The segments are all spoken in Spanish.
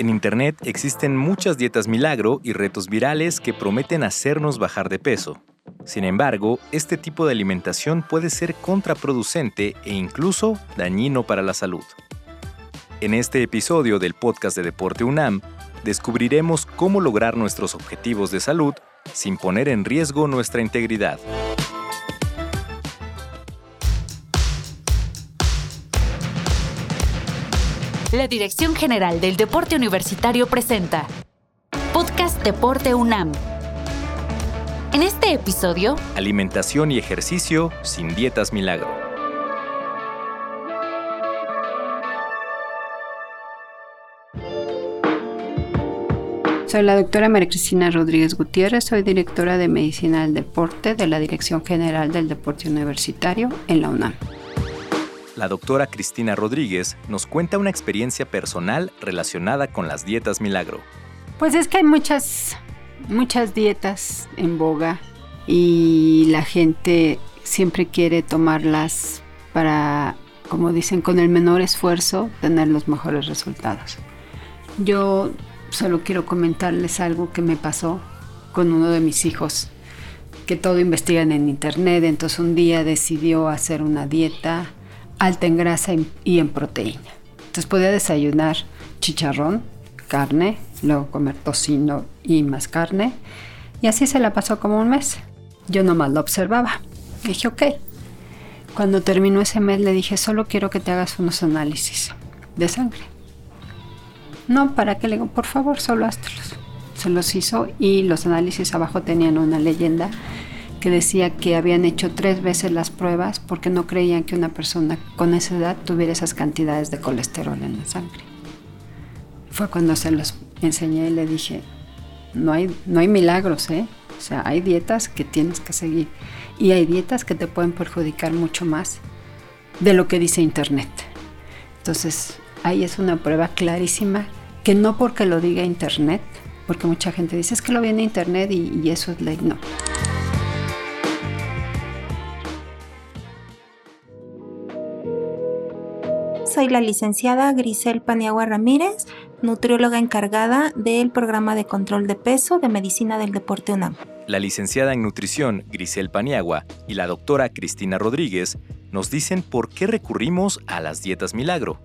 En Internet existen muchas dietas milagro y retos virales que prometen hacernos bajar de peso. Sin embargo, este tipo de alimentación puede ser contraproducente e incluso dañino para la salud. En este episodio del podcast de Deporte UNAM, descubriremos cómo lograr nuestros objetivos de salud sin poner en riesgo nuestra integridad. La Dirección General del Deporte Universitario presenta Podcast Deporte UNAM. En este episodio, Alimentación y ejercicio sin dietas milagro. Soy la doctora María Cristina Rodríguez Gutiérrez, soy directora de Medicina del Deporte de la Dirección General del Deporte Universitario en la UNAM la doctora Cristina Rodríguez nos cuenta una experiencia personal relacionada con las dietas milagro. Pues es que hay muchas, muchas dietas en boga y la gente siempre quiere tomarlas para, como dicen, con el menor esfuerzo tener los mejores resultados. Yo solo quiero comentarles algo que me pasó con uno de mis hijos, que todo investigan en internet, entonces un día decidió hacer una dieta alta en grasa y en proteína. Entonces podía desayunar chicharrón, carne, luego comer tocino y más carne. Y así se la pasó como un mes. Yo nomás lo observaba. dije, ok. Cuando terminó ese mes le dije, solo quiero que te hagas unos análisis de sangre. No, ¿para qué? Le digo, por favor, solo háztelos. Se los hizo y los análisis abajo tenían una leyenda que decía que habían hecho tres veces las pruebas porque no creían que una persona con esa edad tuviera esas cantidades de colesterol en la sangre. Fue cuando se los enseñé y le dije, no hay, no hay milagros, ¿eh? O sea, hay dietas que tienes que seguir y hay dietas que te pueden perjudicar mucho más de lo que dice Internet. Entonces, ahí es una prueba clarísima que no porque lo diga Internet, porque mucha gente dice, es que lo viene Internet y, y eso es ley, no. Soy la licenciada Grisel Paniagua Ramírez, nutrióloga encargada del programa de control de peso de Medicina del Deporte UNAM. La licenciada en nutrición Grisel Paniagua y la doctora Cristina Rodríguez nos dicen por qué recurrimos a las dietas milagro.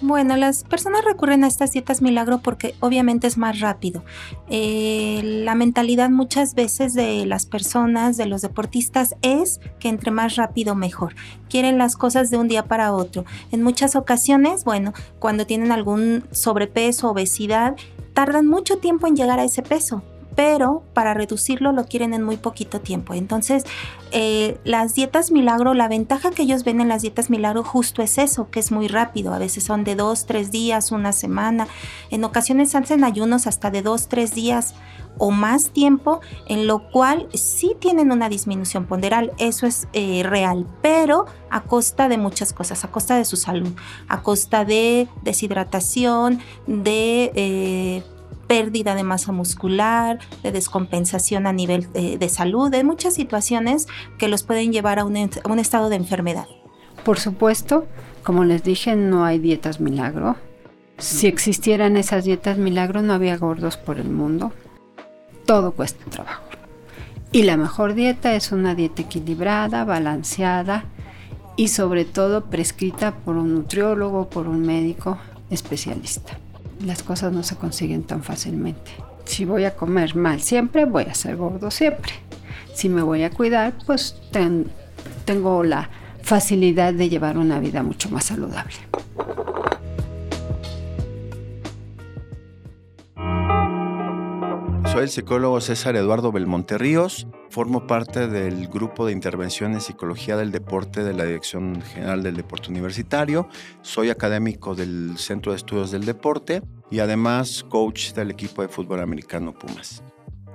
Bueno, las personas recurren a estas dietas milagro porque obviamente es más rápido. Eh, la mentalidad muchas veces de las personas, de los deportistas, es que entre más rápido mejor. Quieren las cosas de un día para otro. En muchas ocasiones, bueno, cuando tienen algún sobrepeso, obesidad, tardan mucho tiempo en llegar a ese peso pero para reducirlo lo quieren en muy poquito tiempo. Entonces, eh, las dietas milagro, la ventaja que ellos ven en las dietas milagro justo es eso, que es muy rápido. A veces son de dos, tres días, una semana. En ocasiones hacen ayunos hasta de dos, tres días o más tiempo, en lo cual sí tienen una disminución ponderal, eso es eh, real, pero a costa de muchas cosas, a costa de su salud, a costa de deshidratación, de eh, pérdida de masa muscular, de descompensación a nivel de, salud, de muchas situaciones que los pueden llevar a un, a un estado de enfermedad. Por supuesto, como les dije, no hay dietas milagro. Si existieran esas dietas milagro, no había gordos por el mundo. Todo cuesta trabajo. Y la mejor dieta es una dieta equilibrada, balanceada y sobre todo prescrita por un nutriólogo, por un médico especialista las cosas no se consiguen tan fácilmente. Si voy a comer mal siempre, voy a ser gordo siempre. Si me voy a cuidar, pues tengo la facilidad de llevar una vida mucho más saludable. Soy el psicólogo César Eduardo Belmonte Ríos. Formo parte del grupo de intervención en psicología del deporte de la Dirección General del Deporte Universitario. Soy académico del Centro de Estudios del Deporte y además coach del equipo de fútbol americano Pumas.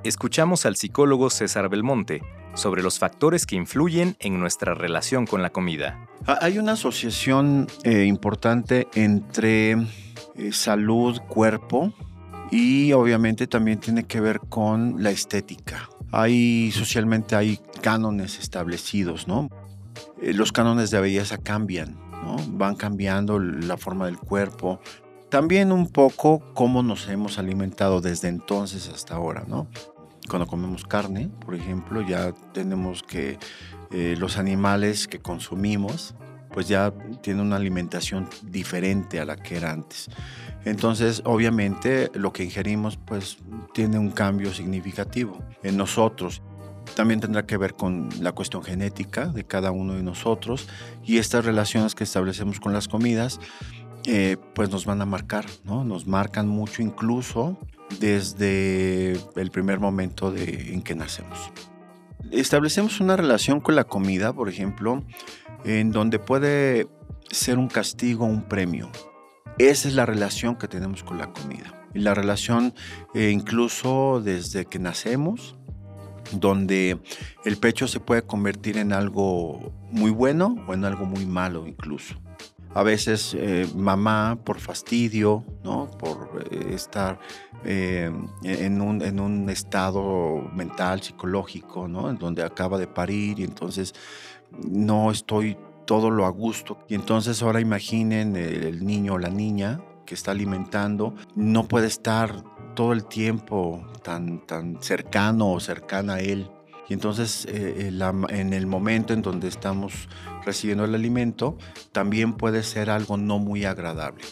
Escuchamos al psicólogo César Belmonte sobre los factores que influyen en nuestra relación con la comida. Hay una asociación eh, importante entre eh, salud, cuerpo, y obviamente también tiene que ver con la estética. Hay socialmente hay cánones establecidos, ¿no? Eh, los cánones de belleza cambian, ¿no? Van cambiando la forma del cuerpo. También un poco cómo nos hemos alimentado desde entonces hasta ahora, ¿no? Cuando comemos carne, por ejemplo, ya tenemos que eh, los animales que consumimos, pues ya tienen una alimentación diferente a la que era antes. Entonces, obviamente, lo que ingerimos, pues tiene un cambio significativo en nosotros. También tendrá que ver con la cuestión genética de cada uno de nosotros y estas relaciones que establecemos con las comidas, eh, pues nos van a marcar, ¿no? Nos marcan mucho incluso desde el primer momento de, en que nacemos. Establecemos una relación con la comida, por ejemplo, en donde puede ser un castigo o un premio. Esa es la relación que tenemos con la comida. Y la relación eh, incluso desde que nacemos, donde el pecho se puede convertir en algo muy bueno o en algo muy malo incluso. A veces eh, mamá por fastidio, ¿no? por eh, estar en, un, en, un, estado mental, psicológico, ¿no? en donde acaba de parir y entonces no estoy todo lo a gusto. Y entonces ahora imaginen el niño o la niña que está alimentando, no puede estar todo el tiempo tan, tan cercano o cercana a él. Y entonces eh, en el momento en donde estamos recibiendo el alimento, también puede ser algo no muy agradable.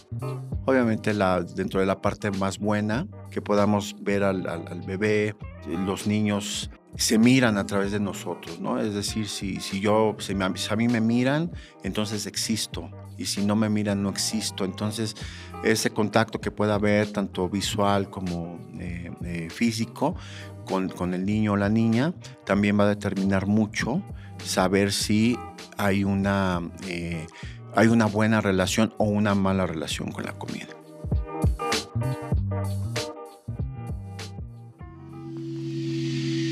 Obviamente la, dentro de la parte más buena, que podamos ver al, al bebé, los niños se miran a través de nosotros, ¿no? Es decir, si, si yo, si, a mí me miran, entonces existo. Y si no me miran, no existo. Entonces, ese contacto que pueda haber, tanto visual como eh, eh, físico, con, con, el niño o la niña, también va a determinar mucho saber si hay una, eh, hay una buena relación o una mala relación con la comida.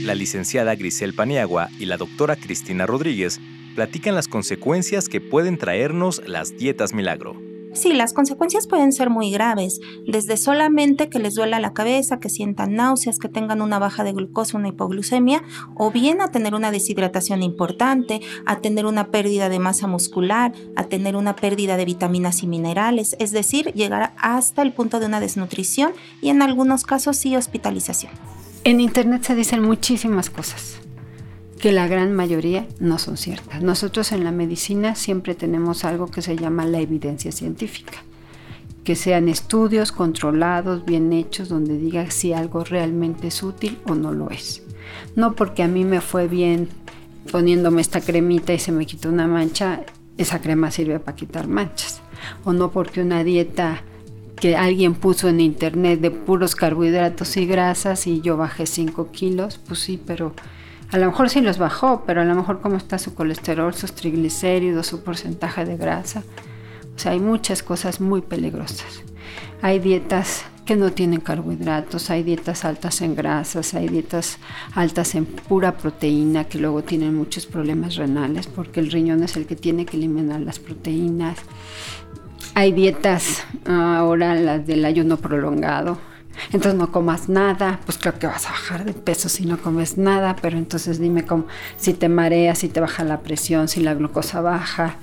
La licenciada Grisel Paniagua y la doctora Cristina Rodríguez platican las consecuencias que pueden traernos las dietas milagro. Sí, las consecuencias pueden ser muy graves, desde solamente que les duela la cabeza, que sientan náuseas, que tengan una baja de glucosa, una hipoglucemia, o bien a tener una deshidratación importante, a tener una pérdida de masa muscular, a tener una pérdida de vitaminas y minerales, es decir, llegar hasta el punto de una desnutrición y en algunos casos sí hospitalización. En Internet se dicen muchísimas cosas que la gran mayoría no son ciertas. Nosotros en la medicina siempre tenemos algo que se llama la evidencia científica, que sean estudios controlados, bien hechos, donde diga si algo realmente es útil o no lo es. No porque a mí me fue bien poniéndome esta cremita y se me quitó una mancha, esa crema sirve para quitar manchas. O no porque una dieta que alguien puso en internet de puros carbohidratos y grasas y yo bajé 5 kilos, pues sí, pero a lo mejor sí los bajó, pero a lo mejor cómo está su colesterol, sus triglicéridos, su porcentaje de grasa. O sea, hay muchas cosas muy peligrosas. Hay dietas que no tienen carbohidratos, hay dietas altas en grasas, hay dietas altas en pura proteína que luego tienen muchos problemas renales porque el riñón es el que tiene que eliminar las proteínas. Hay dietas ahora, las del ayuno prolongado. Entonces no comas nada, pues creo que vas a bajar de peso si no comes nada, pero entonces dime cómo, si te mareas, si te baja la presión, si la glucosa baja.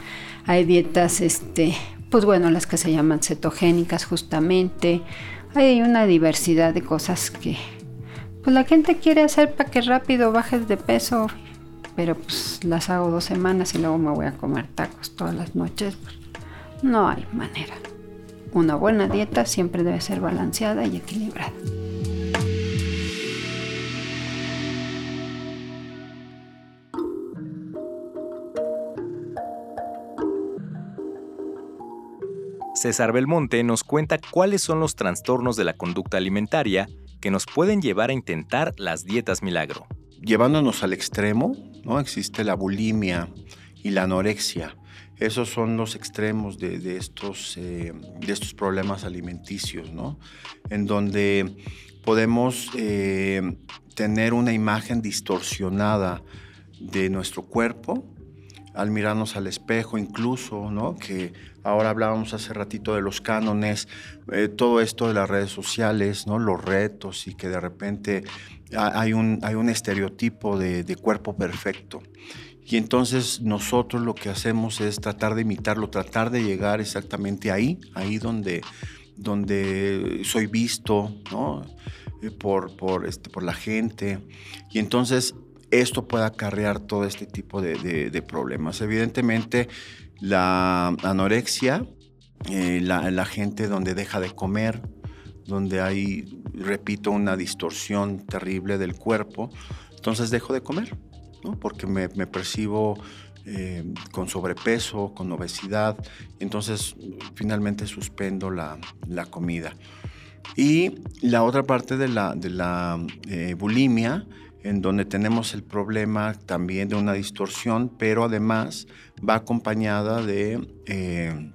Hay dietas, este, pues bueno, las que se llaman cetogénicas justamente. Hay una diversidad de cosas que pues la gente quiere hacer para que rápido bajes de peso, pero pues las hago dos semanas y luego me voy a comer tacos todas las noches. Pues, no hay manera. Una buena dieta siempre debe ser balanceada y equilibrada. César Belmonte nos cuenta cuáles son los trastornos de la conducta alimentaria que nos pueden llevar a intentar las dietas milagro. Llevándonos al extremo, ¿no? Existe la bulimia y la anorexia. Esos son los extremos de, estos, eh, de estos problemas alimenticios, ¿no? En donde podemos eh, tener una imagen distorsionada de nuestro cuerpo al mirarnos al espejo incluso, ¿no? Que ahora hablábamos hace ratito de los cánones, eh, todo esto de las redes sociales, ¿no? Los retos y que de repente hay un, hay un estereotipo de, de cuerpo perfecto. Y entonces nosotros lo que hacemos es tratar de imitarlo, tratar de llegar exactamente ahí, ahí donde, donde soy visto, ¿no? Eh, por, por, este, por la gente. Y entonces esto puede acarrear todo este tipo de, problemas. Evidentemente, la anorexia, eh, la, gente donde deja de comer, donde hay, repito, una distorsión terrible del cuerpo, entonces dejo de comer, ¿no? porque me, percibo eh, con sobrepeso, con obesidad, entonces finalmente suspendo la, comida. Y la otra parte de la, de la eh, bulimia, en donde tenemos el problema también de una distorsión, pero además va acompañada de, eh,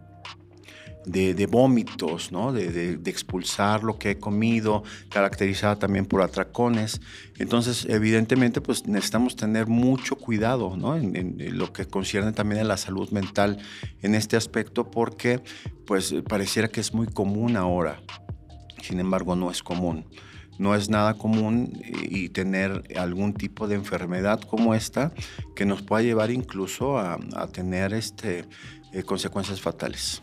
de, vómitos, ¿no? de, expulsar lo que he comido, caracterizada también por atracones. Entonces, evidentemente, pues necesitamos tener mucho cuidado ¿no? en, lo que concierne también a la salud mental en este aspecto, porque pues pareciera que es muy común ahora, sin embargo no es común no es nada común y tener algún tipo de enfermedad como esta que nos pueda llevar incluso a, tener este, eh, consecuencias fatales.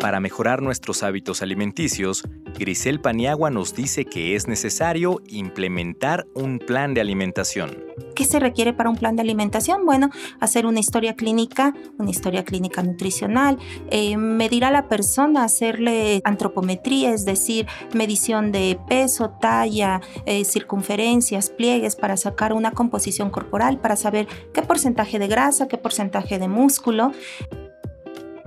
Para mejorar nuestros hábitos alimenticios, Grisel Paniagua nos dice que es necesario implementar un plan de alimentación. ¿Qué se requiere para un plan de alimentación? Bueno, hacer una historia clínica, una historia clínica nutricional, eh, medir a la persona, hacerle antropometría, es decir, medición de peso, talla, eh, circunferencias, pliegues para sacar una composición corporal, para saber qué porcentaje de grasa, qué porcentaje de músculo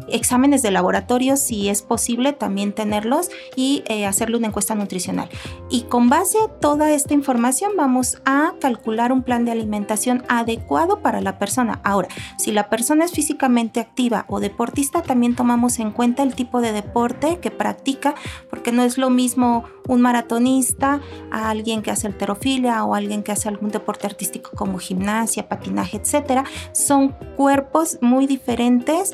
exámenes de laboratorio, si es posible, también tenerlos y eh, hacerle una encuesta nutricional. Y con base a toda esta información vamos a calcular un plan de alimentación adecuado para la persona. Ahora, si la persona es físicamente activa o deportista, también tomamos en cuenta el tipo de deporte que practica, porque no es lo mismo un maratonista a alguien que hace alterofilia o alguien que hace algún deporte artístico como gimnasia, patinaje, etcétera. Son cuerpos muy diferentes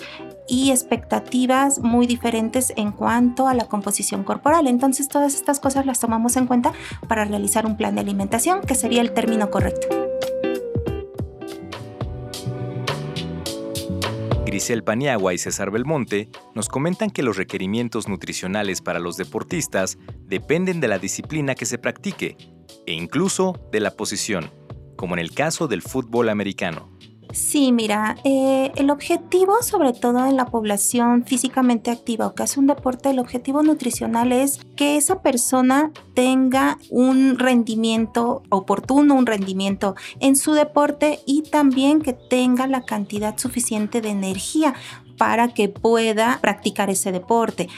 y expectativas muy diferentes en cuanto a la composición corporal. Entonces todas estas cosas las tomamos en cuenta para realizar un plan de alimentación, que sería el término correcto. Grisel Paniagua y César Belmonte nos comentan que los requerimientos nutricionales para los deportistas dependen de la disciplina que se practique e incluso de la posición, como en el caso del fútbol americano. Sí, mira, eh, el objetivo, sobre todo en la población físicamente activa o que hace un deporte, el objetivo nutricional es que esa persona tenga un rendimiento oportuno, un rendimiento en su deporte y también que tenga la cantidad suficiente de energía para que pueda practicar ese deporte.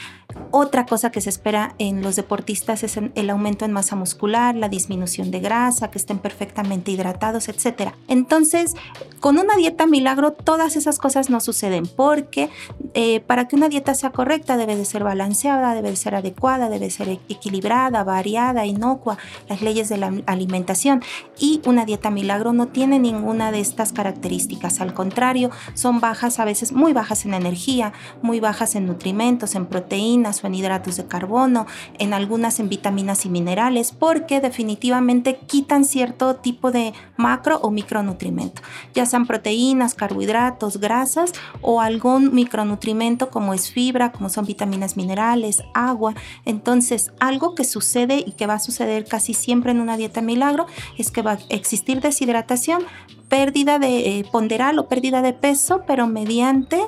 Otra cosa que se espera en los deportistas es el aumento en masa muscular, la disminución de grasa, que estén perfectamente hidratados, etc. Entonces, con una dieta milagro, todas esas cosas no suceden porque eh, para que una dieta sea correcta debe de ser balanceada, debe de ser adecuada, debe ser equilibrada, variada, inocua, las leyes de la alimentación. Y una dieta milagro no tiene ninguna de estas características. Al contrario, son bajas, a veces muy bajas en energía, muy bajas en nutrimentos, en proteínas en hidratos de carbono, en algunas en vitaminas y minerales, porque definitivamente quitan cierto tipo de macro o micronutrimento, ya sean proteínas, carbohidratos, grasas o algún micronutrimento como es fibra, como son vitaminas minerales, agua. Entonces, algo que sucede y que va a suceder casi siempre en una dieta milagro es que va a existir deshidratación, pérdida de eh, ponderal o pérdida de peso, pero mediante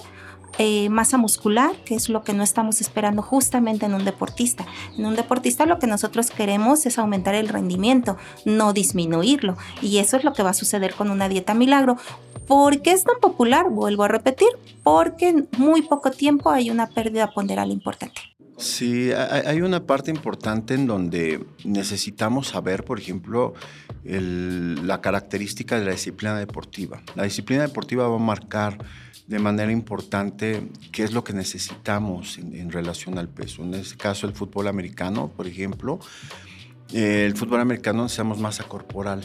eh, masa muscular, que es lo que no estamos esperando justamente en un deportista. En un deportista lo que nosotros queremos es aumentar el rendimiento, no disminuirlo. Y eso es lo que va a suceder con una dieta milagro. ¿Por qué es tan popular? Vuelvo a repetir, porque en muy poco tiempo hay una pérdida ponderal importante. Sí, hay una parte importante en donde necesitamos saber, por ejemplo, la característica de la disciplina deportiva. La disciplina deportiva va a marcar de manera importante qué es lo que necesitamos en, relación al peso. En este caso, el fútbol americano, por ejemplo, el fútbol americano necesitamos masa corporal.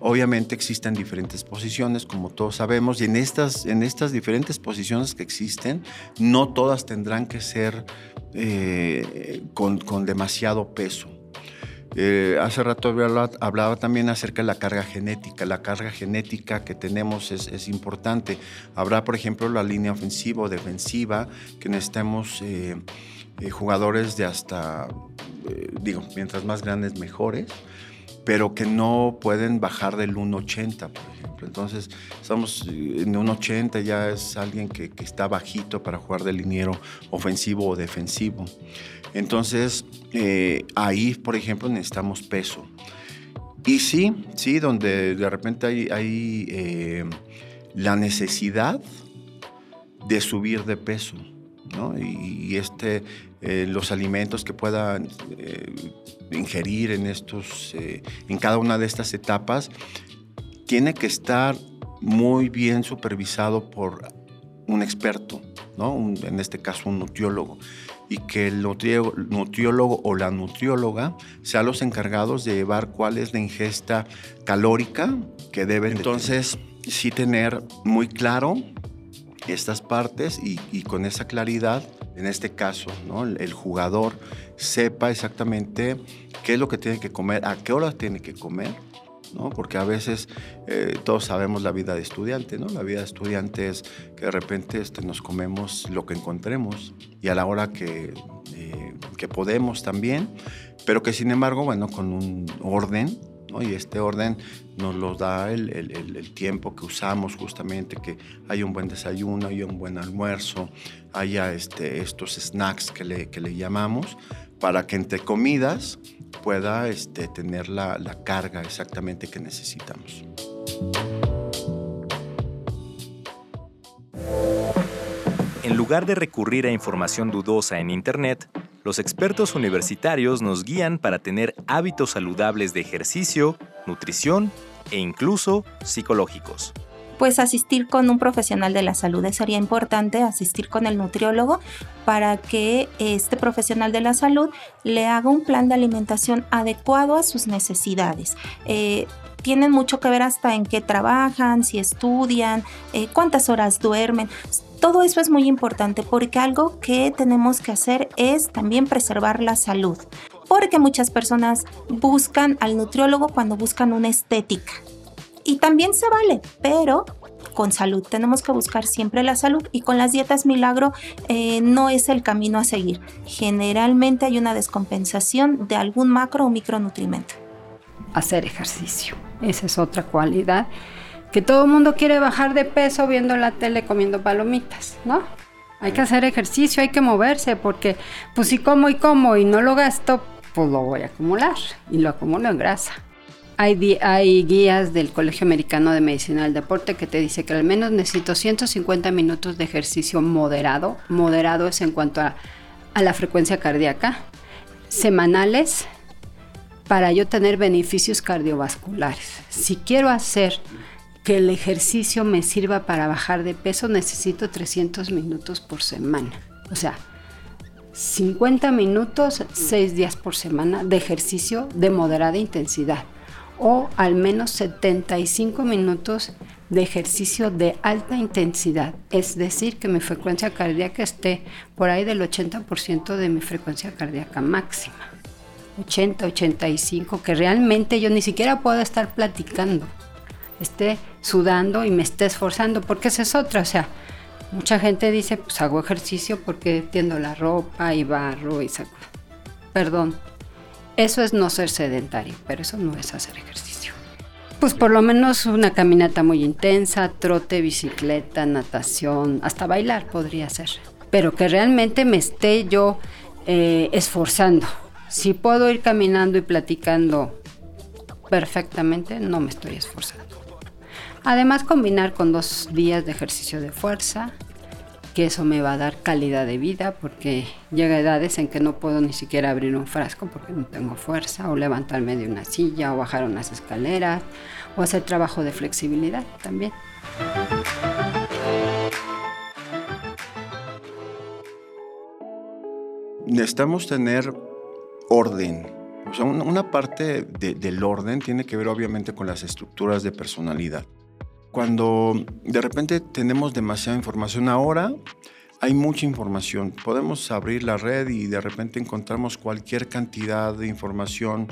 Obviamente existen diferentes posiciones, como todos sabemos, y en estas, en estas diferentes posiciones que existen, no todas tendrán que ser eh, con, con demasiado peso. Eh, hace rato hablaba, también acerca de la carga genética. La carga genética que tenemos es, importante. Habrá, por ejemplo, la línea ofensiva o defensiva, que necesitamos eh, eh, jugadores de hasta, digo, mientras más grandes, mejores pero que no pueden bajar del 1,80, por ejemplo. Entonces, estamos en 1,80 ya es alguien que, que, está bajito para jugar de liniero ofensivo o defensivo. Entonces, eh, ahí, por ejemplo, necesitamos peso. Y sí, sí, donde de repente hay, eh, la necesidad de subir de peso, ¿no? Y, este, eh, los alimentos que puedan ingerir en, estos, en cada una de estas etapas, tiene que estar muy bien supervisado por un experto, ¿no? en este caso un nutriólogo y que el nutriólogo o la nutrióloga sean los encargados de llevar cuál es la ingesta calórica que deben. Entonces, sí tener muy claro estas partes y, con esa claridad, en este caso, ¿no? el, jugador sepa exactamente qué es lo que tiene que comer, a qué hora tiene que comer porque a veces eh, todos sabemos la vida de estudiante, ¿no? La vida de estudiante es que de repente este, nos comemos lo que encontremos y a la hora que, eh, que podemos también, pero que sin embargo, bueno, con un orden, y este orden nos lo da el, el, tiempo que usamos justamente, que haya un buen desayuno, haya un buen almuerzo, haya este, estos snacks que le, que le llamamos, para que entre comidas pueda este, tener la, la carga exactamente que necesitamos. En lugar de recurrir a información dudosa en Internet, los expertos universitarios nos guían para tener hábitos saludables de ejercicio, nutrición e incluso psicológicos pues asistir con un profesional de la salud. Sería importante asistir con el nutriólogo para que este profesional de la salud le haga un plan de alimentación adecuado a sus necesidades. Eh, tienen mucho que ver hasta en qué trabajan, si estudian, eh, cuántas horas duermen. Todo eso es muy importante porque algo que tenemos que hacer es también preservar la salud. Porque muchas personas buscan al nutriólogo cuando buscan una estética y también se vale, pero con salud. Tenemos que buscar siempre la salud y con las dietas milagro eh, no es el camino a seguir. Generalmente hay una descompensación de algún macro o micronutrimento. Hacer ejercicio, esa es otra cualidad. Que todo el mundo quiere bajar de peso viendo la tele comiendo palomitas, ¿no? Hay que hacer ejercicio, hay que moverse, porque pues si como y como y no lo gasto, pues lo voy a acumular y lo acumulo en grasa. Hay, guías del Colegio Americano de Medicina del Deporte que te dice que al menos necesito 150 minutos de ejercicio moderado. Moderado es en cuanto a, a la frecuencia cardíaca. Semanales para yo tener beneficios cardiovasculares. Si quiero hacer que el ejercicio me sirva para bajar de peso, necesito 300 minutos por semana. O sea, 50 minutos, 6 días por semana de ejercicio de moderada intensidad o al menos 75 minutos de ejercicio de alta intensidad, es decir, que mi frecuencia cardíaca esté por ahí del 80% de mi frecuencia cardíaca máxima. 80, 85, que realmente yo ni siquiera puedo estar platicando, esté sudando y me esté esforzando, porque esa es otra, o sea, mucha gente dice, pues hago ejercicio porque tiendo la ropa y barro y saco. Perdón, eso es no ser sedentario, pero eso no es hacer ejercicio. Pues por lo menos una caminata muy intensa, trote, bicicleta, natación, hasta bailar podría ser. Pero que realmente me esté yo eh, esforzando. Si puedo ir caminando y platicando perfectamente, no me estoy esforzando. Además, combinar con dos días de ejercicio de fuerza, que eso me va a dar calidad de vida porque llega edades en que no puedo ni siquiera abrir un frasco porque no tengo fuerza o levantarme de una silla o bajar unas escaleras o hacer trabajo de flexibilidad también. Necesitamos tener orden. O sea, una parte del orden tiene que ver obviamente con las estructuras de personalidad. Cuando de repente tenemos demasiada información ahora, hay mucha información. Podemos abrir la red y de repente encontramos cualquier cantidad de información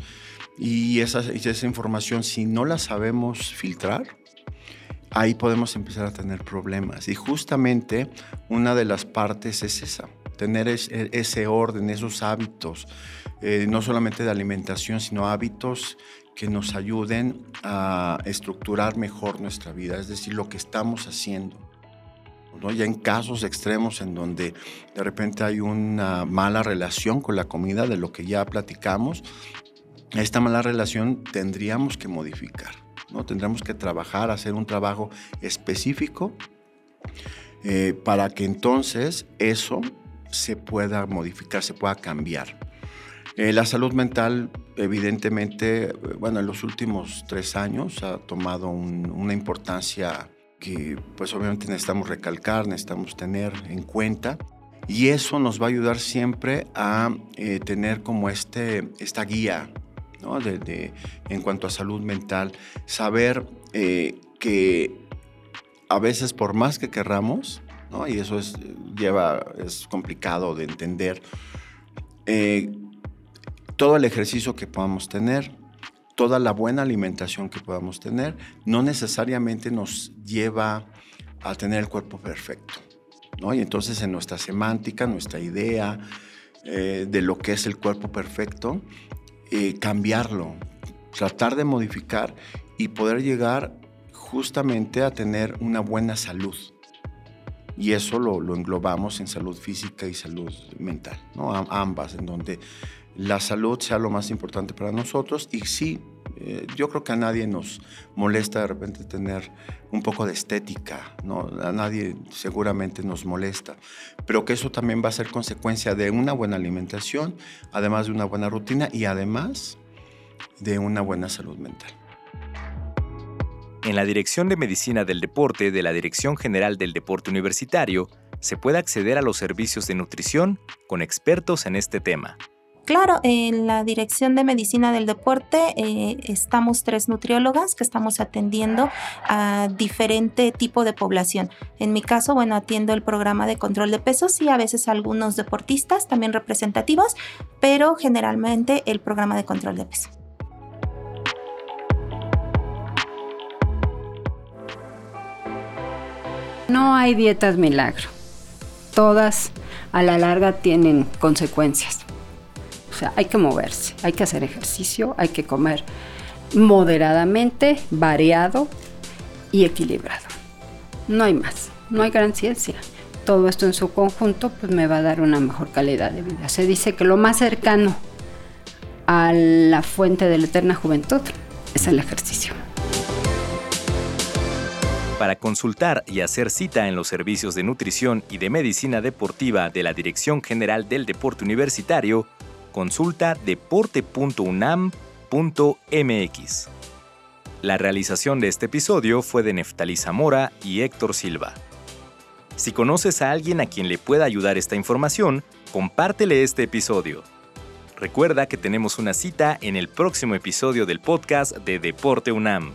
y esa, esa información, si no la sabemos filtrar, ahí podemos empezar a tener problemas. Y justamente una de las partes es esa, tener ese orden, esos hábitos, eh, no solamente de alimentación, sino hábitos que nos ayuden a estructurar mejor nuestra vida, es decir, lo que estamos haciendo. ¿no? Ya en casos extremos en donde de repente hay una mala relación con la comida, de lo que ya platicamos, esta mala relación tendríamos que modificar. ¿no? Tendremos que trabajar, hacer un trabajo específico eh, para que entonces eso se pueda modificar, se pueda cambiar. Eh, la salud mental, evidentemente, bueno, en los últimos tres años ha tomado una importancia que pues obviamente necesitamos recalcar, necesitamos tener en cuenta. Y eso nos va a ayudar siempre a eh, tener como este, esta guía ¿no? de, en cuanto a salud mental, saber eh, que a veces por más que querramos, ¿no? y eso es, lleva, es complicado de entender, eh, todo el ejercicio que podamos tener, toda la buena alimentación que podamos tener, no necesariamente nos lleva a tener el cuerpo perfecto. ¿no? Y entonces en nuestra semántica, nuestra idea eh, de lo que es el cuerpo perfecto, eh, cambiarlo, tratar de modificar y poder llegar justamente a tener una buena salud. Y eso lo, englobamos en salud física y salud mental, ¿no? ambas, en donde la salud sea lo más importante para nosotros y sí, eh, yo creo que a nadie nos molesta de repente tener un poco de estética, ¿no? A nadie seguramente nos molesta, pero que eso también va a ser consecuencia de una buena alimentación, además de una buena rutina y además de una buena salud mental. En la Dirección de Medicina del Deporte de la Dirección General del Deporte Universitario se puede acceder a los servicios de nutrición con expertos en este tema. Claro, en la Dirección de Medicina del Deporte eh, estamos tres nutriólogas que estamos atendiendo a diferente tipo de población. En mi caso, bueno, atiendo el programa de control de pesos y a veces algunos deportistas también representativos, pero generalmente el programa de control de peso. No hay dietas milagro. Todas a la larga tienen consecuencias. Sea, hay que moverse, hay que hacer ejercicio, hay que comer moderadamente, variado y equilibrado. No hay más, no hay gran ciencia. Todo esto en su conjunto pues me va a dar una mejor calidad de vida. Se dice que lo más cercano a la fuente de la eterna juventud es el ejercicio. Para consultar y hacer cita en los servicios de nutrición y de medicina deportiva de la Dirección General del Deporte Universitario, consulta deporte.unam.mx. La realización de este episodio fue de Neftalí Zamora y Héctor Silva. Si conoces a alguien a quien le pueda ayudar esta información, compártele este episodio. Recuerda que tenemos una cita en el próximo episodio del podcast de Deporte UNAM.